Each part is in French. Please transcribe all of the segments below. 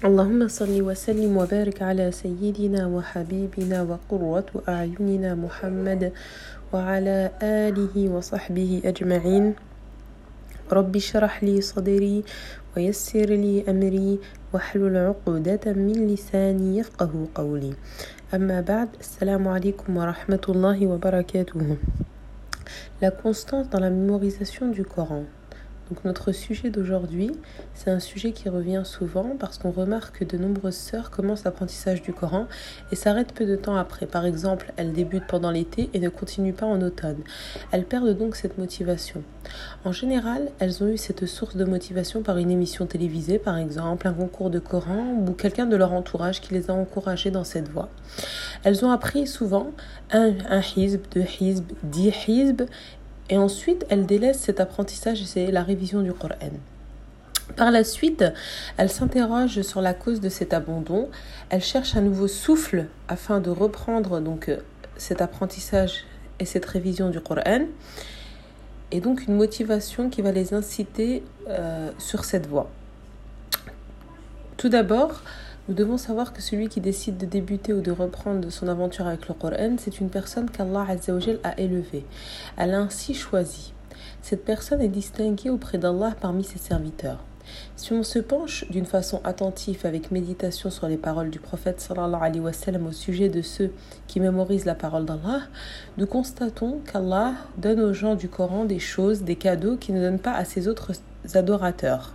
اللهم صل وسلم وبارك على سيدنا وحبيبنا وقرة أعيننا محمد وعلى آله وصحبه أجمعين. رب اشرح لي صدري ويسر لي أمري واحلل عقدة من لساني يفقه قولي. أما بعد السلام عليكم ورحمة الله وبركاته. La constance dans la mémorisation du Coran. Donc notre sujet d'aujourd'hui, c'est un sujet qui revient souvent parce qu'on remarque que de nombreuses sœurs commencent l'apprentissage du Coran et s'arrêtent peu de temps après. Par exemple, elles débutent pendant l'été et ne continuent pas en automne. Elles perdent donc cette motivation. En général, elles ont eu cette source de motivation par une émission télévisée, par exemple, un concours de Coran ou quelqu'un de leur entourage qui les a encouragées dans cette voie. Elles ont appris souvent un, un hizb, deux hizb, dix hizb et ensuite, elle délaisse cet apprentissage et c'est la révision du Coran. Par la suite, elle s'interroge sur la cause de cet abandon. Elle cherche un nouveau souffle afin de reprendre donc euh, cet apprentissage et cette révision du Coran. Et donc une motivation qui va les inciter euh, sur cette voie. Tout d'abord, nous devons savoir que celui qui décide de débuter ou de reprendre son aventure avec le Coran, c'est une personne qu'Allah a élevée. Elle a ainsi choisi. Cette personne est distinguée auprès d'Allah parmi ses serviteurs. Si on se penche d'une façon attentive avec méditation sur les paroles du prophète sallallahu alayhi wa sallam au sujet de ceux qui mémorisent la parole d'Allah, nous constatons qu'Allah donne aux gens du Coran des choses, des cadeaux qu'il ne donne pas à ses autres adorateurs.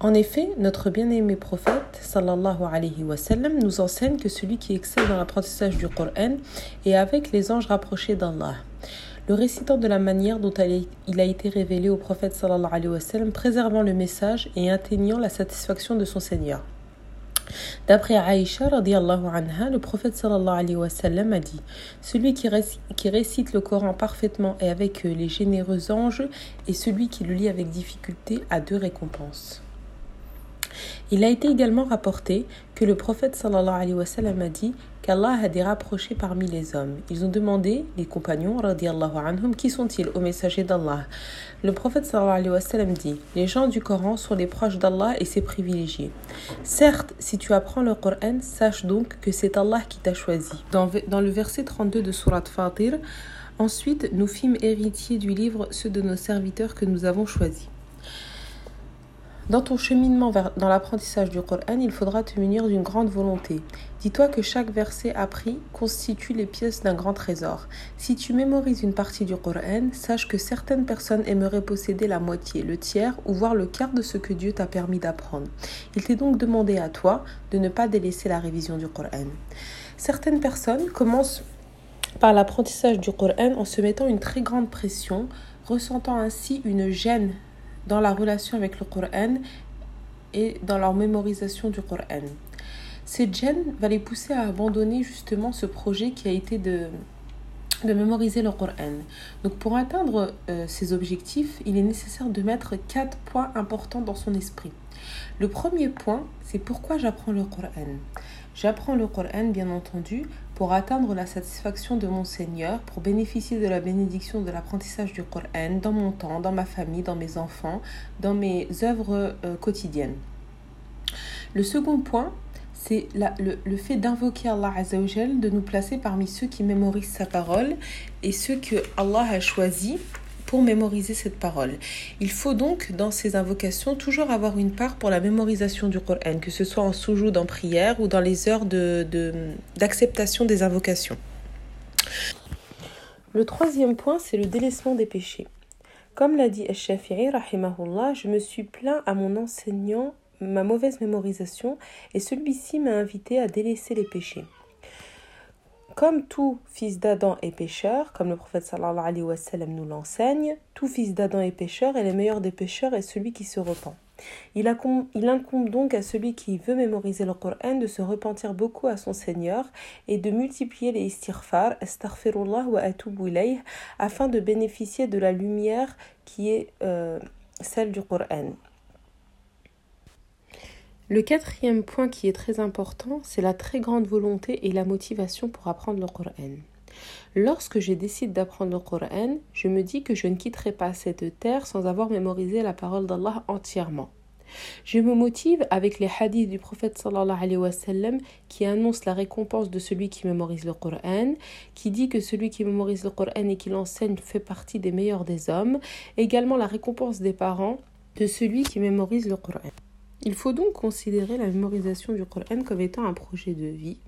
En effet, notre bien-aimé prophète sallallahu nous enseigne que celui qui excelle dans l'apprentissage du Coran est avec les anges rapprochés d'Allah. Le récitant de la manière dont il a été révélé au prophète sallallahu alayhi wa sallam, préservant le message et atteignant la satisfaction de son Seigneur. D'après Aïcha anha, le prophète sallallahu a dit Celui qui, qui récite le Coran parfaitement et avec les généreux anges, et celui qui le lit avec difficulté a deux récompenses. Il a été également rapporté que le prophète sallallahu alayhi wa a dit qu'Allah a des rapprochés parmi les hommes. Ils ont demandé, les compagnons, radiallahu anhum, qui sont-ils au messager d'Allah Le prophète sallallahu alayhi wa sallam dit Les gens du Coran sont les proches d'Allah et ses privilégiés. Certes, si tu apprends le Coran, sache donc que c'est Allah qui t'a choisi. Dans, dans le verset 32 de Surat Fatir, ensuite nous fîmes héritiers du livre ceux de nos serviteurs que nous avons choisis. Dans ton cheminement dans l'apprentissage du Coran, il faudra te munir d'une grande volonté. Dis-toi que chaque verset appris constitue les pièces d'un grand trésor. Si tu mémorises une partie du Coran, sache que certaines personnes aimeraient posséder la moitié, le tiers ou voir le quart de ce que Dieu t'a permis d'apprendre. Il t'est donc demandé à toi de ne pas délaisser la révision du Coran. Certaines personnes commencent par l'apprentissage du Coran en se mettant une très grande pression, ressentant ainsi une gêne dans la relation avec le Coran et dans leur mémorisation du Coran. Cette gêne va les pousser à abandonner justement ce projet qui a été de, mémoriser le Coran. Donc pour atteindre euh, ces objectifs, il est nécessaire de mettre quatre points importants dans son esprit. Le premier point, c'est pourquoi j'apprends le Coran. J'apprends le Coran, bien entendu, pour atteindre la satisfaction de mon Seigneur, pour bénéficier de la bénédiction de l'apprentissage du Coran dans mon temps, dans ma famille, dans mes enfants, dans mes œuvres euh, quotidiennes. Le second point, c'est le, le, fait d'invoquer Allah Azzawajal, de nous placer parmi ceux qui mémorisent sa parole et ceux que Allah a choisis pour mémoriser cette parole. Il faut donc, dans ces invocations, toujours avoir une part pour la mémorisation du Coran, que ce soit en soujoud, en prière ou dans les heures d'acceptation de, des invocations. Le troisième point, c'est le délaissement des péchés. Comme l'a dit Al-Shafi'i, je me suis plaint à mon enseignant ma mauvaise mémorisation et celui-ci m'a invité à délaisser les péchés. Comme tout fils d'Adam est pécheur, comme le prophète sallallahu alayhi wa sallam nous l'enseigne, tout fils d'Adam est pécheur et le meilleur des pécheurs est celui qui se repent. Il, incombe donc à celui qui veut mémoriser le Coran de se repentir beaucoup à son Seigneur et de multiplier les istighfar, astaghfirullah wa atubu afin de bénéficier de la lumière qui est euh, celle du Coran. Le quatrième point qui est très important, c'est la très grande volonté et la motivation pour apprendre le Coran. Lorsque je décide d'apprendre le Coran, je me dis que je ne quitterai pas cette terre sans avoir mémorisé la parole d'Allah entièrement. Je me motive avec les hadiths du prophète sallallahu alayhi wa sallam qui annoncent la récompense de celui qui mémorise le Coran, qui dit que celui qui mémorise le Coran et qui l'enseigne fait partie des meilleurs des hommes, également la récompense des parents de celui qui mémorise le Coran. Il faut donc considérer la mémorisation du Coran comme étant un projet de vie,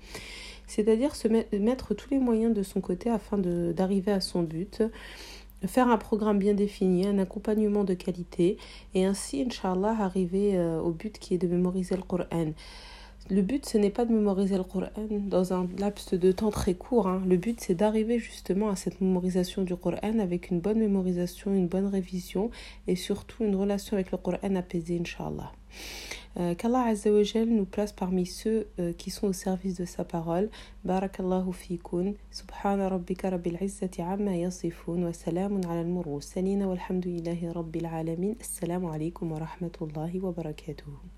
c'est-à-dire se mettre tous les moyens de son côté afin d'arriver à son but, faire un programme bien défini, un accompagnement de qualité et ainsi, Inch'Allah, arriver euh, au but qui est de mémoriser le Coran. Le but, ce n'est pas de mémoriser le Coran dans un laps de temps très court. Hein. Le but, c'est d'arriver justement à cette mémorisation du Coran avec une bonne mémorisation, une bonne révision et surtout une relation avec le Coran apaisée, Inch'Allah. Euh, Qu'Allah Azzawajal nous place parmi ceux euh, qui sont au service de sa parole. Barakallahu fikun. Subhana rabbika rabbil izzati amma yasifun. Wa salamun ala al-mursalin. Walhamdulillahi rabbil alamin. Assalamu alaikum wa rahmatullahi wa barakatuh.